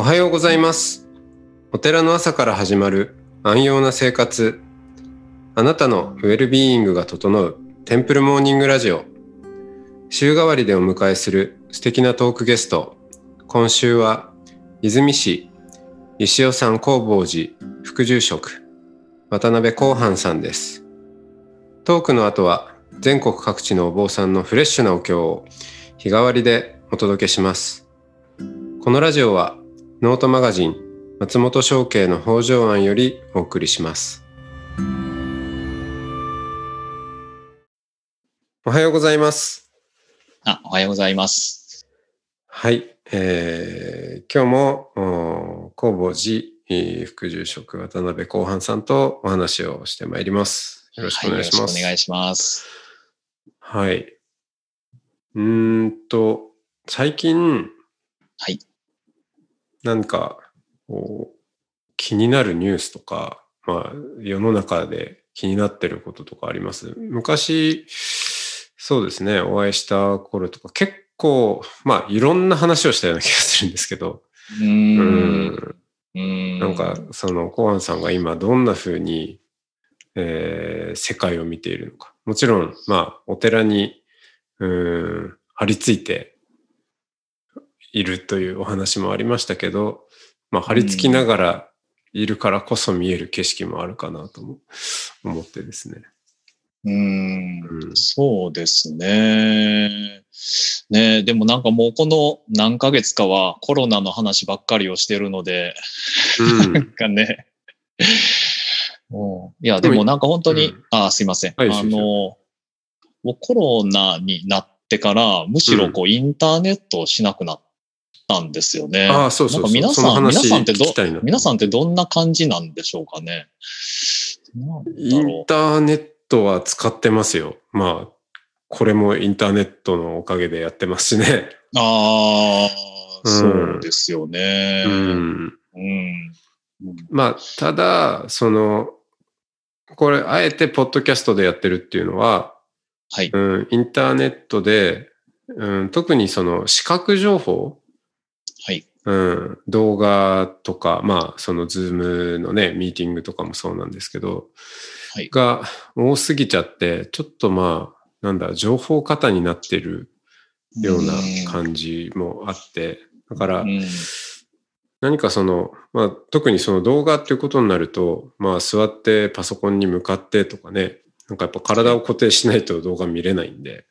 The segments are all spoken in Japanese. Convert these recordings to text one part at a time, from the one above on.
おはようございます。お寺の朝から始まる安養な生活。あなたのウェルビーイングが整うテンプルモーニングラジオ。週替わりでお迎えする素敵なトークゲスト。今週は泉市石尾山工房寺副住職渡辺光範さんです。トークの後は全国各地のお坊さんのフレッシュなお経を日替わりでお届けします。このラジオはノートマガジン松本商家の北条案よりお送りします。おはようございます。あ、おはようございます。はい、えー今日もお工房寺えー副住職渡辺光範さんとお話をしてまいります。よろしくお願いします。はよろしくお願いします。はい。うーんと、最近、はい。なんか、こう、気になるニュースとか、まあ、世の中で気になってることとかあります？昔、そうですね、お会いした頃とか、結構、まあ、いろんな話をしたような気がするんですけど、うんん、うーん。なんか、その、コアンさんが今どんな風に、えー世界を見ているのか。もちろん、まあ、お寺に、うーん、張り付いているというお話もありましたけど、まあ、張り付きながらいるからこそ見える景色もあるかなとも思ってですね。うーん。うん。そうですね。ねでもなんかもうこの何ヶ月かはコロナの話ばっかりをしてるので、うん。なんかね。うん。いや、でもなんか本当に、うん。あ、すいません。はいあの、もうコロナになってから、むしろこう、インターネットをしなくなったんですよね。ああ、そうそうそう。なんか皆さん、皆さんってど皆さんってどんな感じなんでしょうかね。インろターネットは使ってますよ。まあ、これもインターネットのおかげでやってますしね。う。ああ、うんそうですよね。ううん。ん。うん。まあ、ただ、その、これ、あえてポッドキャストでやってるっていうのは、はい。うん、インターネットで、うん、特にその視覚情報、はい。うん、動画とか、まあ、そのズームのね、ミーティングとかもそうなんですけど、はい。が多すぎちゃって、ちょっとまあ、なんだ、情報過多になってるような感じもあって、だからう、ん。何かその、まあ、特にその動画っていうことになると、まあ、座ってパソコンに向かってとかね、なんかやっぱ体を固定しないと動画見れないんで、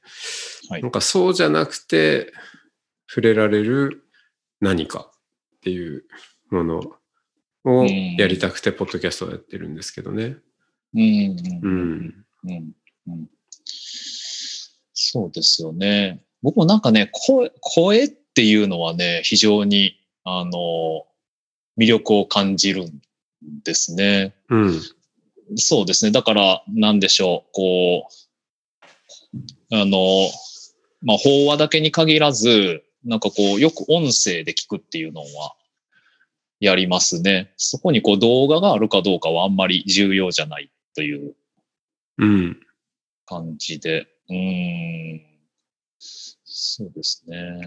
はい。なんかそうじゃなくて、触れられる何かっていうものをやりたくて、ポッドキャストをやってるんですけどね。うん。ううん。ん。うん。うん。そうですよね。僕もなんかね、声、声っていうのはね、非常に、あの、魅力を感じるんですね。うん。そうですね。だから、なんでしょう、こう、あの、まあ、法話だけに限らず、なんかこう、よく音声で聞くっていうのは、やりますね。そこにこう動画があるかどうかはあんまり重要じゃないといううん。感じで。うーん。そうですね。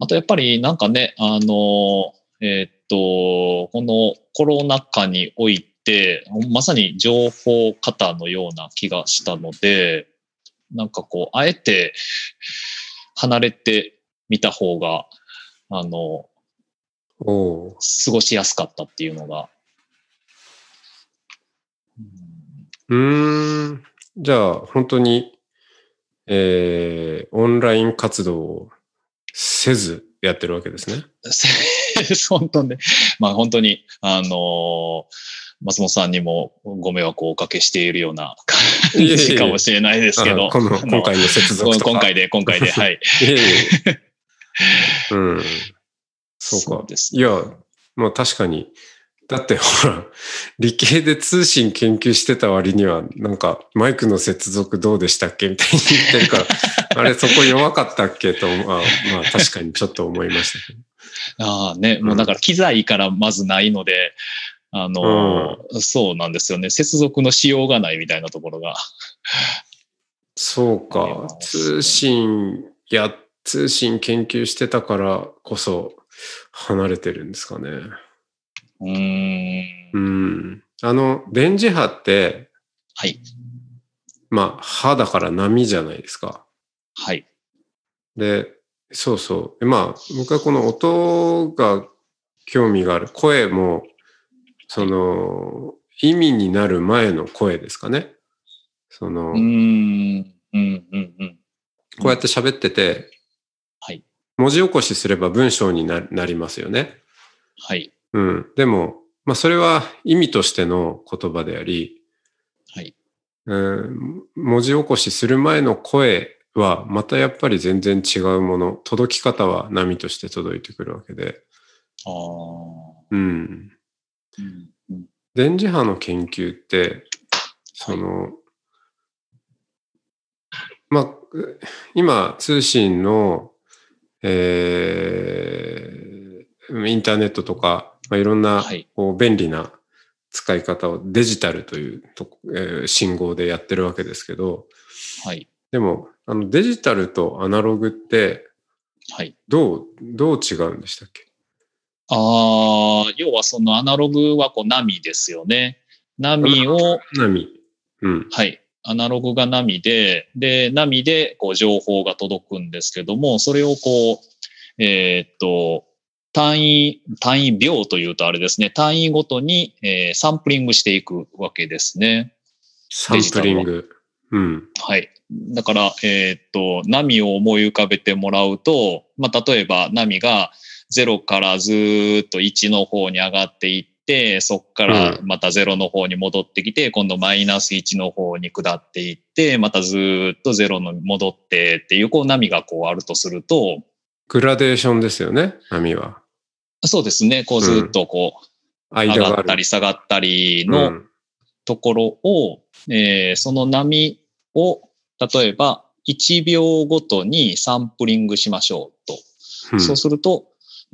あとやっぱりなんかね、あの、えーっと、このコロナ禍において、まさに情報過多のような気がしたので、なんかこう、あえて離れてみた方が、あの、過ごしやすかったっていうのが。うん。じゃあ、本当に、えー、オンライン活動をせずやってるわけですね。本当ね。まあ本当に、あのー松本さんにもご迷惑をおかけしているような感いえいえじかもしれないですけど。あこの、あの今回の接続とか。今回で、今回で、はい。いえいえ。うん。そうか。ですいや、まあ確かに。だってほら、理系で通信研究してた割には、なんかマイクの接続どうでしたっけ？みたいに言ってるから、あれそこ弱かったっけ？と、まあ、まあ確かにちょっと思いましたけど。ああね、もうだから機材からまずないので、あのーそうなんですよね。接続のしようがないみたいなところが。そうか。通信やっ通信研究してたからこそ離れてるんですかね。うーん。うん。あの、電磁波って、はい。まあ、波だから波じゃないですか。はい。で、そうそう。でまあ、僕はこの音が興味がある。声も、その、意味になる前の声ですかね。その、うーん。うん、うん、うん。こうやって喋ってて、はい。文字起こしすれば文章にななりますよね。はい。うん。でも、まあ、それは意味としての言葉であり、はい。うん、文字起こしする前の声は、またやっぱり全然違うもの。届き方は波として届いてくるわけで。ああ。うん。電磁波の研究って、その、まあ、今、通信の、えーインターネットとか、まあ、いろんなはいこう便利な使い方をデジタルというと、えー信号でやってるわけですけど、はい。でも、あのデジタルとアナログってはい。どう、どう違うんでしたっけ？ああ、要はそのアナログはこう波ですよね。波を、波。うん。はい。アナログが波で、で、波でこう情報が届くんですけども、それをこう、えーっと、単位、単位秒というとあれですね、単位ごとに、えーサンプリングしていくわけですね。サンプリング。うん。はい。だから、えーっと、波を思い浮かべてもらうと、まあ、例えば波が0からずーっと1の方に上がっていって、そこからまた0の方に戻ってきて、今度マイナス1の方に下っていって、またずーっと0の戻ってっていう、こう波がこうあるとすると、グラデーションですよね、波は。そうですね、こうずーっとこう、上間がったり下がったりうのん。ところを、えーその波を、例えば1秒ごとにサンプリングしましょうと。うん。そうすると、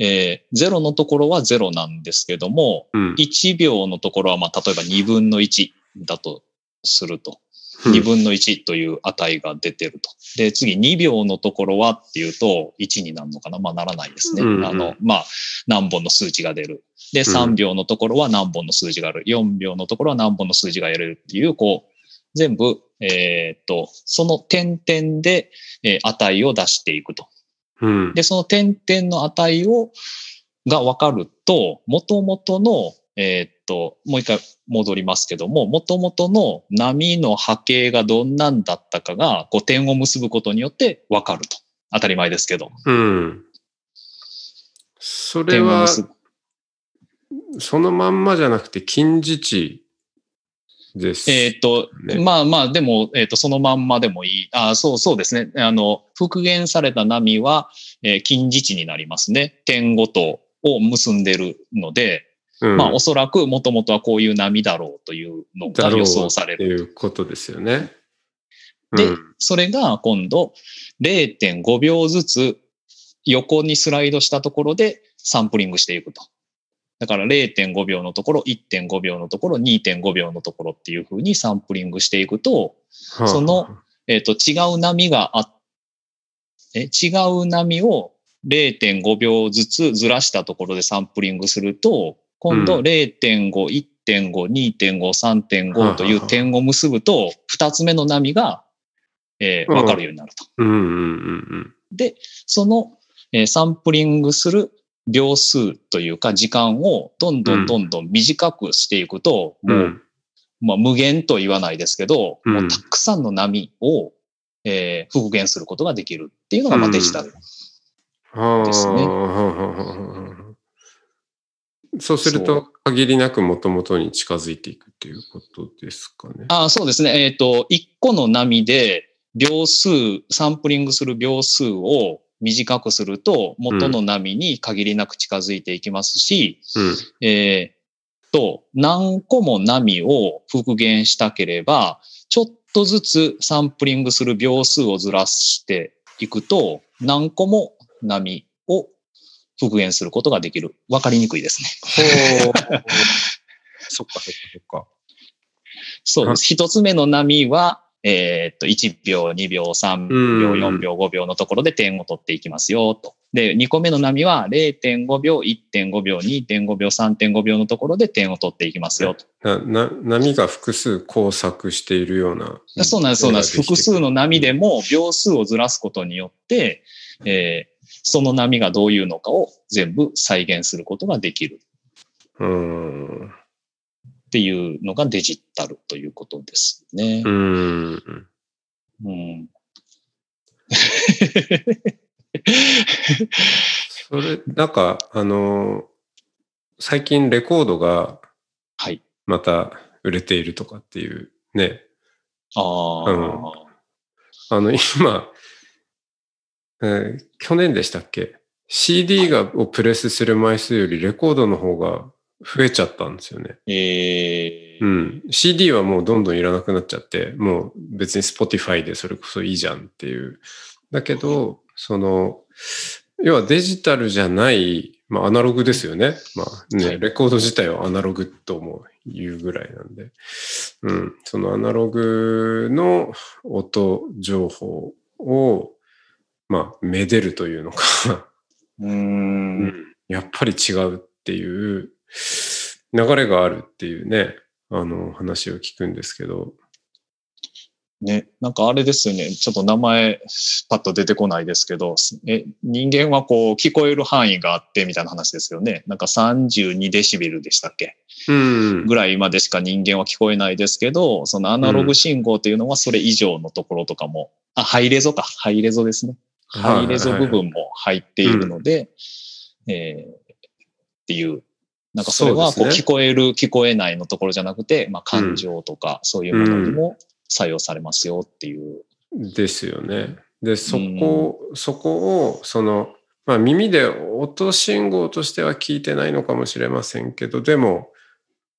えー0のところは0なんですけども、うん1秒のところは、まあ、例えば2分の1だとすると。うん2分の1という値が出てると。で、次2秒のところはっていうと1になるのかな？まあならないですね。うんうんあの、まあ何本の数値が出る。で、3秒のところは何本の数字がある。4秒のところは何本の数字が得れるっていう、こう、全部、えーっと、その点々で、えー値を出していくと。うん。で、その点々の値を、が分かると、元々の、えーっと、もう一回戻りますけども、元々の波の波形がどんなんだったかが、こう点を結ぶことによって分かると。当たり前ですけど。うん。それは。そのまんまじゃなくて近似値です。えーっと、ねまあまあ、でも、えーっと、そのまんまでもいい。あそうそうですね。あの、復元された波は、えー近似値になりますね。点ごとを結んでるので、うんまあ、おそらくもともとはこういう波だろうというのが予想される。いうことですよね。でうんそれが今度0.5秒ずつ横にスライドしたところでサンプリングしていくと。だから0.5秒のところ、1.5秒のところ、2.5秒のところっていうふうにサンプリングしていくと、はあ。そのえっ、と、違う波があ、え、違う波を0.5秒ずつずらしたところでサンプリングすると、今度うん。0.5、1.5、2.5、3.5という点を結ぶと、二つ目の波が、えーうん。わかるようになると。で、その、えーサンプリングする秒数というか時間をどんどんどんどん短くしていくと、うん。もう、まあ、無限と言わないですけど、うんもうたくさんの波を、えー復元することができるっていうのが、まあ、うんデジタル。はあですねそうするそと、限りなく元々に近づいていくっていうことですかね。あそうですね。えっ、と、1個の波で秒数、サンプリングする秒数を短くすると、元の波に限りなく近づいていきますし、うん。えーと、何個も波を復元したければ、ちょっとずつサンプリングする秒数をずらしていくと、何個も波を復元することができる。わかりにくいですね。ほう。そっかそっかそっか。そうです。一つ目の波は、えーっと、1秒、2秒、3うん秒、4秒、5秒のところで点を取っていきますよ、と。で、2個目の波は0.5秒、1.5秒、2.5秒、3.5秒のところで点を取っていきますよ、と。なな波が複数交錯しているような。そうなんです、そうなんです。複数の。の波でも秒数をずらすことによって、えーその波がどういうのかを全部再現することができるうん。っていうのがデジタルということですねう。ん。うん。それ、なんか、あの、最近レコードがはい。また売れているとかっていうね。ああ、うんあの、今、えー去年でしたっけ ?CD がをプレスする枚数よりレコードの方が増えちゃったんですよね。えーうん。CD はもうどんどんいらなくなっちゃって、もう別に Spotify でそれこそいいじゃんっていう。だけど、その、要はデジタルじゃない、まあアナログですよね。まあね、はいレコード自体はアナログとも言うぐらいなんで。うん。そのアナログの音情報を、まあ、めでるというのか、うーん。やっぱり違うっていう流れがあるっていうね、あの話を聞くんですけど。ね、なんかあれですよね。ちょっと名前パッと出てこないですけど、え、人間はこう聞こえる範囲があってみたいな話ですよね。なんか32デシベルでしたっけ？うん。ぐらいまでしか人間は聞こえないですけど、そのアナログ信号っていうのはそれ以上のところとかも、あ、ハイレゾか。ハイレゾですね。ハイレゾ部分も入っているので、えーっていう。なんかそれはこそう聞こえる、聞こえないのところじゃなくて、まあ感情とかそういうものにも作用されますよっていう。ですよね。で、そこ、そこを、その、まあ耳で音信号としては聞いてないのかもしれませんけど、でも、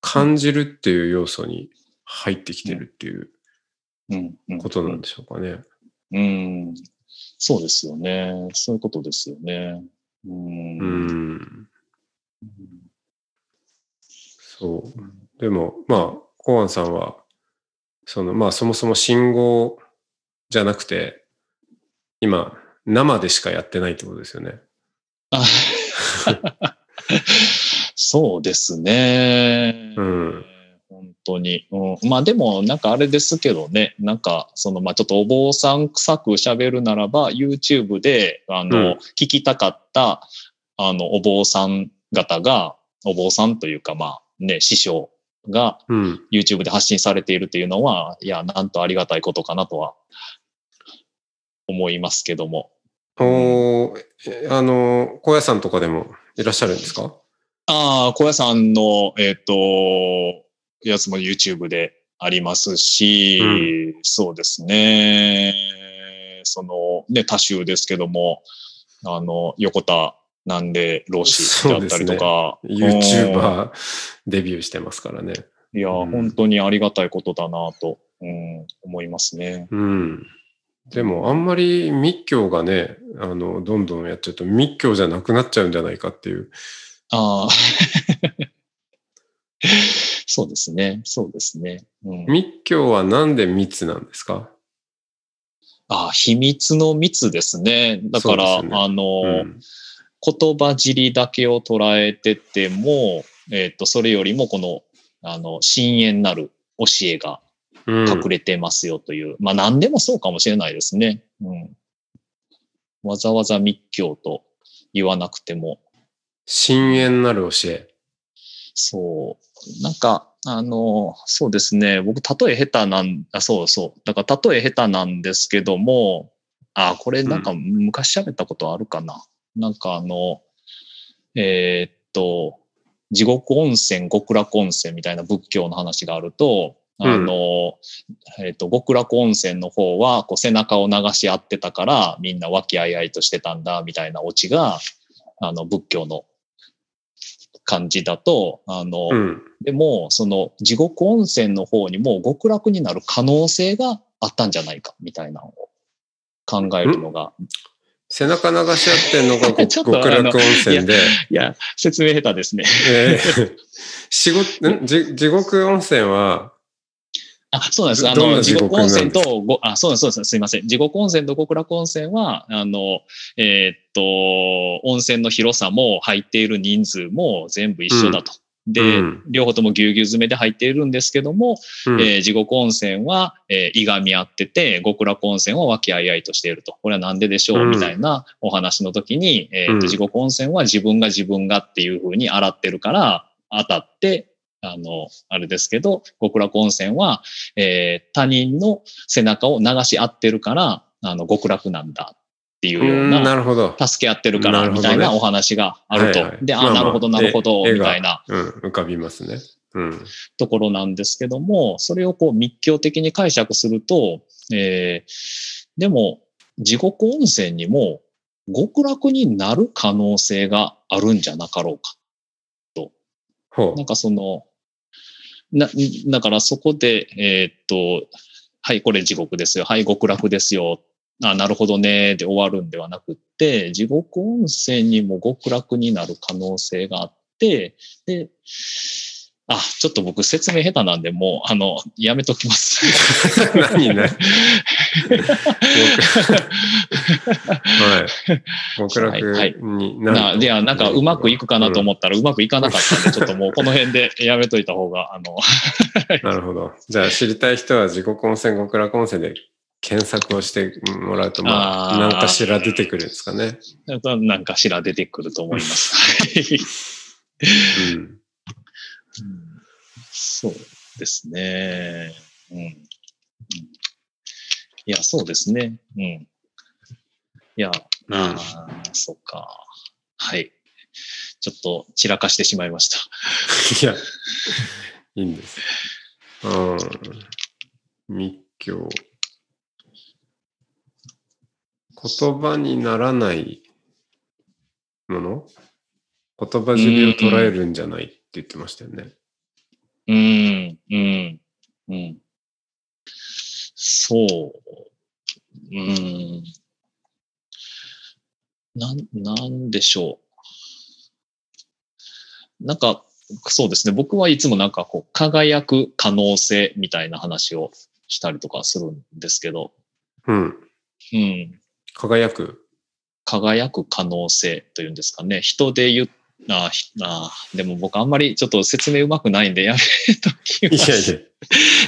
感じるっていう要素に入ってきてるっていううんうんことなんでしょうかね。うん。そうですよね。そういうことですよね。うん。うん。そう。でも、まあ、コアンさんは、その、まあ、そもそも信号じゃなくて、今、生でしかやってないってことですよね。あ そうですね。うん本当に。うん、まあでも、なんかあれですけどね、なんか、その、まあちょっとお坊さん臭く喋るならば、YouTube で、あの、うん聞きたかった、あの、お坊さん方が、お坊さんというか、まあね、師匠がうん。YouTube で発信されているというのは、いや、なんとありがたいことかなとは思いますけども。おあの、高野山とかでもいらっしゃるんですか？ああ、小屋さんの、えっ、と、やつも YouTube でありますし、うそうですね。その、ね、多種ですけども、あの、横田なんで、老子であったりとか。うん ?YouTuber デビューしてますからね。いや、うん本当にありがたいことだなと、うん、思いますね。うん。でも、あんまり密教がね、あの、どんどんやっちゃうと密教じゃなくなっちゃうんじゃないかっていう。ああ。そうですね。そうですね。うん、密教はなんで密なんですか？ああ、秘密の密ですね。だから、ねあの、うん言葉尻だけを捉えてても、えっ、と、それよりもこの、あの、深淵なる教えがうん隠れてますよという、まあ何でもそうかもしれないですね。うん。わざわざ密教と言わなくても、深淵なる教え。そう。なんか、あの、そうですね。僕、例え下手なん、あ、そうそう。だから、例え下手なんですけども、あ、これなんか昔喋ったことあるかな。なんかあの、えーっと、地獄温泉、極楽温泉みたいな仏教の話があると、あの、えーっと、極楽温泉の方は、こう背中を流し合ってたから、みんな和気あいあいとしてたんだ、みたいなオチが、あの、仏教の感じだと、あの、うん。でも、その地獄温泉の方にも極楽になる可能性があったんじゃないか、みたいなのを考えるのが。背中流し合ってんのが 極楽温泉で、いや、説明下手ですね。えー仕事ん？じ地獄温泉は、あ、そうなんです。あの、地地獄獄温泉と、ごあ、そうなんです、そうです。すいません。地獄温泉と極楽温泉は、あの、えーっと、温泉の広さも入っている人数も全部一緒だと。で、うん。両方ともぎゅうぎゅう詰めで入っているんですけども、うん。えー地獄温泉は、えーいがみ合ってて、極楽温泉は和気あいあいとしていると。これはなんででしょう、うんみたいなお話の時に、えーとうん。地獄温泉は自分が自分がっていう風に洗ってるから、当たって、あの、あれですけど、極楽温泉は、えー他人の背中を流し合ってるから、あの、極楽なんだっていうよううんな、なるほど。助け合ってるから、みたいなお話があると。はいはいで、あ、まあまあなるほど、なるほど、絵みたいな。うん、浮かびますね。うん。ところなんですけども、それをこう密教的に解釈すると、えーでも、地獄温泉にも極楽になる可能性があるんじゃなかろうか。ほなんかその、な、だからそこで、えーっと、はい、これ地獄ですよ。はい、極楽ですよ。あ、なるほどね。で終わるんではなくって、地獄温泉にも極楽になる可能性があって、で、あ、ちょっと僕説明下手なんで、もう、あの、やめときます。う。何ね。はい。極楽になると。な、では、なんかうまくいくかなと思ったらうまくいかなかったんで、ちょっともうこの辺でやめといた方が、あの、なるほど。じゃあ知りたい人は地獄温泉、極楽温泉で検索をしてもらうと、まあ、何かしら出てくるんですかね。なんかしら出てくると思います。はいうん。そうですね。うん。うんいや、そうですね。うん。いや、うんあーそうか。はい。ちょっと散らかしてしまいました。いや、いいんです。うん。密教。言葉にならないもの？言葉尻を捉えるんじゃないって言ってましたよね。うん、うん、うん。そう。うん。なん、なんでしょう。なんか、そうですね。僕はいつもなんかこう、輝く可能性みたいな話をしたりとかするんですけど、うん。うん。輝く。輝く可能性というんですかね。人で言っあひあでも僕あんまりちょっと説明うまくないんでやめときます。いやいや、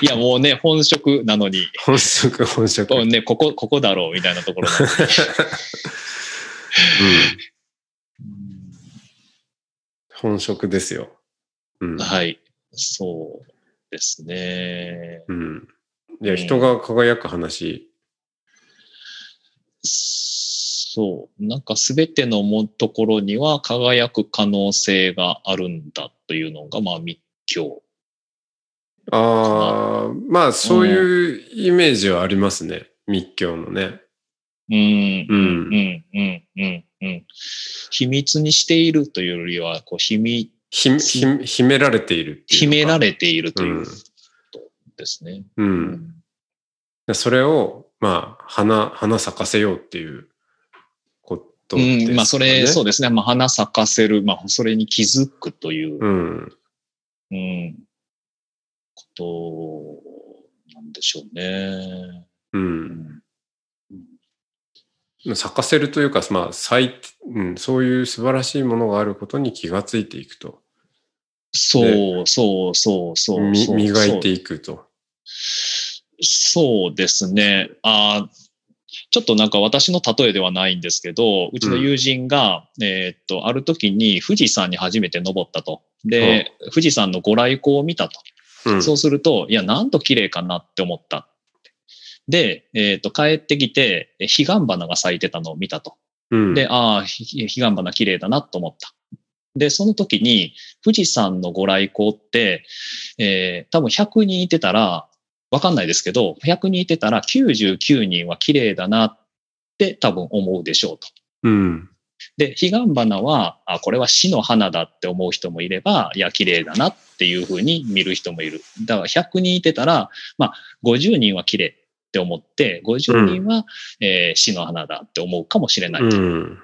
いやもうね、本職なのに、本職、本職。こうね、ここ、ここだろうみたいなところなので 本職ですよ。うん。はい。そうですね。うん。いや、人が輝く話。そう。なんかすべてのもところには輝く可能性があるんだというのが、まあ密教。ああ、まあそういうイメージはありますね。密教のね。うん、ううんん、うん、うん、うん、うん。秘密にしているというよりは、こう、秘密、ひひ秘められている秘められているとういうんことですね。う。。うんそれを、まあ、花、花咲かせようっていうことですかね。うん、まあ、それ、そうですね。まあ、花咲かせる、まあ、それに気づくという、うん。うん、ことなんでしょうね。う。うんん咲かせるというか、まあ、咲いうん、そういう素晴らしいものがあることに気がついていくと。そう、そう、そう、そう。磨いていくと。そうですね。あーちょっとなんか私の例えではないんですけど、うちの友人が、えーっと、ある時に富士山に初めて登ったと。で、富士山のご来光を見たと。うん。そうすると、いや、なんと綺麗かなって思った。で、えーっと、帰ってきて、え彼岸花が咲いてたのを見たと。うん、で、ああ、ひ彼岸花綺麗だなと思った。で、その時に、富士山のご来光って、えー多分100人いてたら、わかんないですけど、100人いてたら99人は綺麗だなって多分思うでしょうと。うん。で、彼岸花は、あ、これは死の花だって思う人もいれば、いや、綺麗だなっていうふうに見る人もいる。だから100人いてたら、まあ、50人は綺麗って思って、50人は、えー死の花だって思うかもしれないと。うん。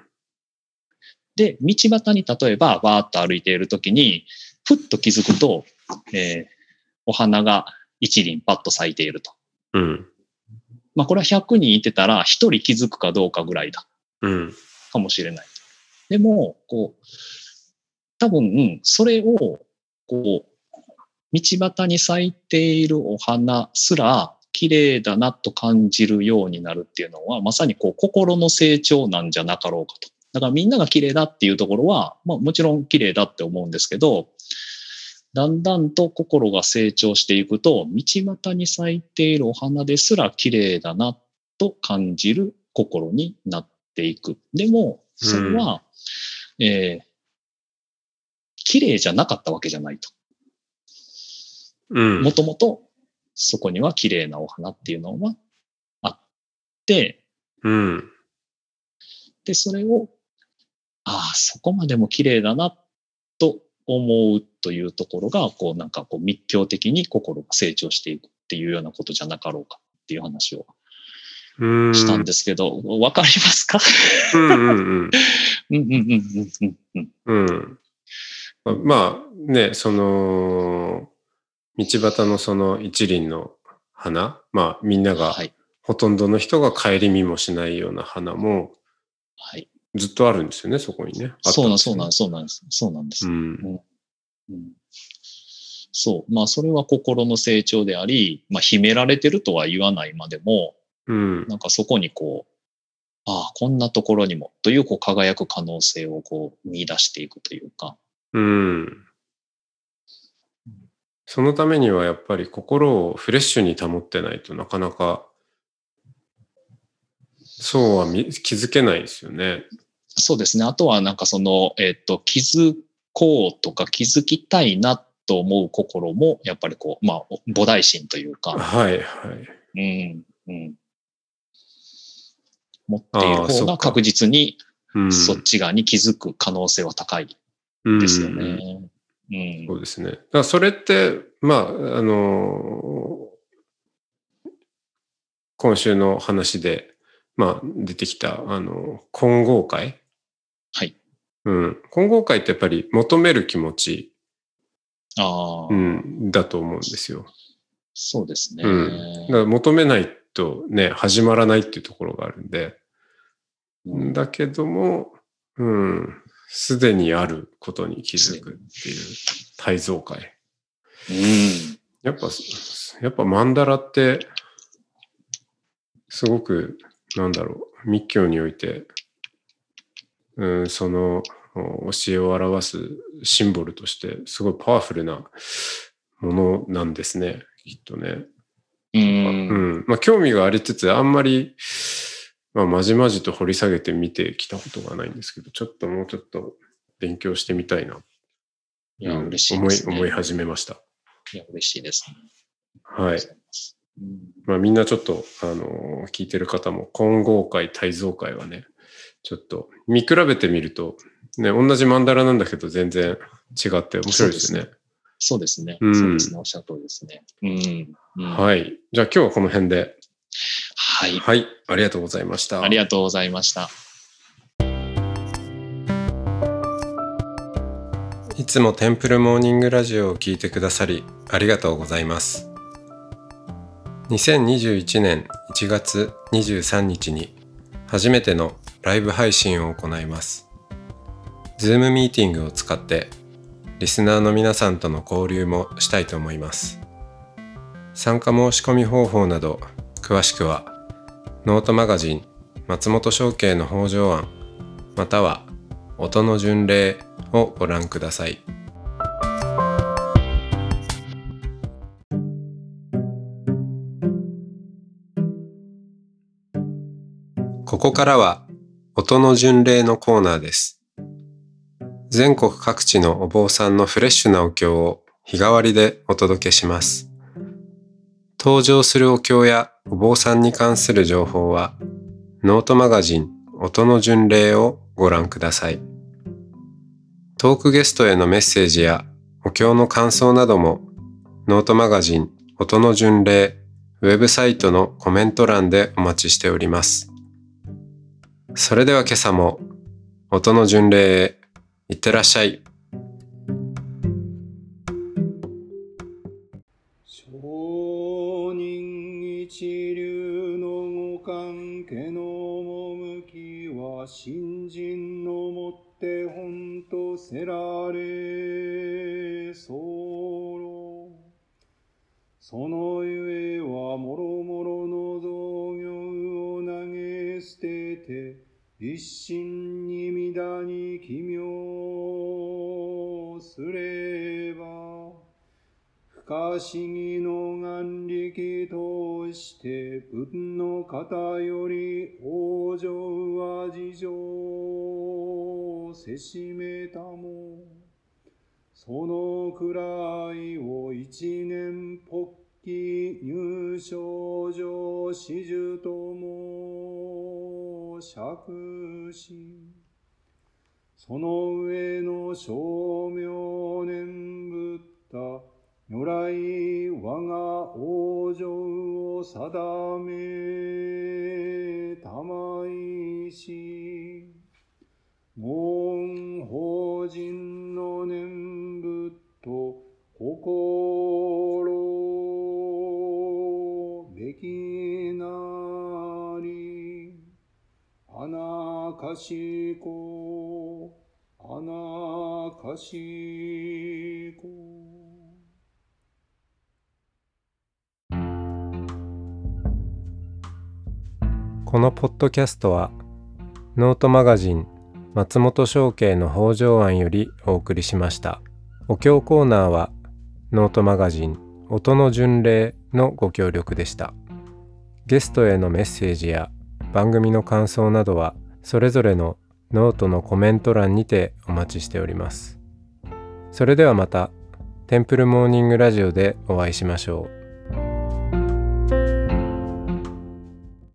で、道端に例えば、わーっと歩いているときに、ふっと気づくと、えーお花が一輪パッと咲いていると。うん。まあこれは100人いてたら1人気づくかどうかぐらいだ。うん。かもしれない。でも、こう、多分、それを、こう、道端に咲いているお花すら綺麗だなと感じるようになるっていうのは、まさにこう、心の成長なんじゃなかろうかと。だからみんなが綺麗だっていうところは、まあもちろん綺麗だって思うんですけど、だんだんと心が成長していくと、道端に咲いているお花ですら綺麗だなと感じる心になっていく。でも、それは、えー綺麗じゃなかったわけじゃないと。うん。もともとそこには綺麗なお花っていうのはあって、うん。で、それを、ああ、そこまでも綺麗だなと思うというところが、こうなんかこう密教的に心が成長していくっていうようなことじゃなかろうかっていう話を。したんですけど、わ、かりますか。まあね、その、道端のその一輪の花、まあみんなが、はい。ほとんどの人が顧みもしないような花もはい。ずっとあるんですよね、そこにね。そうなん、そうなん、そうなんです。そうなんです。うん。うんそう。まあ、それは心の成長であり、まあ、秘められてるとは言わないまでも、うん。なんかそこにこう、ああ、こんなところにも、という、こう、輝く可能性をこう、見出していくというか。うん。そのためにはやっぱり心をフレッシュに保ってないとなかなかそうはみ気づけないですよね。そうですね。あとは、なんかその、えっ、と、気づこうとか気づきたいなと思う心も、やっぱりこう、まあ、菩提心というか、はいはい。うん、うん。持っている方が確実にうん、そっち側に気づく可能性は高いですよね。うん。そうですね。だからそれって、まあ、あの今週の話で、まあ、出てきた、あの、混合会？はい。うん。混合会ってやっぱり求める気持ち、ああ、うん、だと思うんですよ。そうですね。うん。だから求めないとね、始まらないっていうところがあるんで。うんだけども、うん、すでにあることに気づくっていう体造会。うん。やっぱ、やっぱマンダラって、すごく、なんだろう、密教において、うん、そのお教えを表すシンボルとして、すごいパワフルなものなんですね、きっとね。う。うんん。まあ、興味がありつつ、あんまり、まあ、まじまじと掘り下げて見てきたことがないんですけど、ちょっともうちょっと勉強してみたいな。いや、うん嬉しいです、ね。思い、思い始めました。いや、嬉しいです、ね。はい。うんまあ、みんなちょっと、あのー聞いてる方も、混合会、体造会はね、ちょっと見比べてみると、ね、同じマンダラなんだけど全然違って面白いですね。そうですね。うんそうですね。おっしゃる通りですね。うん。うんはい。じゃあ今日はこの辺で。はい。はい。ありがとうございました。ありがとうございました。いつもテンプルモーニングラジオを聞いてくださりありがとうございます。2021年1月23日に初めてのライブ配信を行います。Zoom ミーティングを使ってリスナーの皆さんとの交流もしたいと思います。参加申し込み方法など詳しくはノートマガジン松本商家の北条案または音の巡礼をご覧ください。ここからは音の巡礼のコーナーです。全国各地のお坊さんのフレッシュなお経を日替わりでお届けします。登場するお経やお坊さんに関する情報はノートマガジン音の巡礼をご覧ください。トークゲストへのメッセージやお経の感想などもノートマガジン音の巡礼ウェブサイトのコメント欄でお待ちしております。それでは今朝も音の巡礼へいってらっしゃい。承一流のの趣は新人のもってとせられそのゆえはもろもろの捨てて一心に乱に奇妙すれば不可思議の眼力として文の方より往生は事情をせしめたも。そのくらいを一年ぽっき入賞上始終とも釈しその上の称名念仏た如来我が往生を定めたまいし門法人の念仏と心かしこ。穴かしこ。このポッドキャストはノートマガジン松本紹圭の方丈庵よりお送りしました。お経コーナーはノートマガジン音の巡礼のご協力でした。ゲストへのメッセージや番組の感想などはそれぞれのノートのコメント欄にてお待ちしております。それではまたテンプルモーニングラジオでお会いしましょう。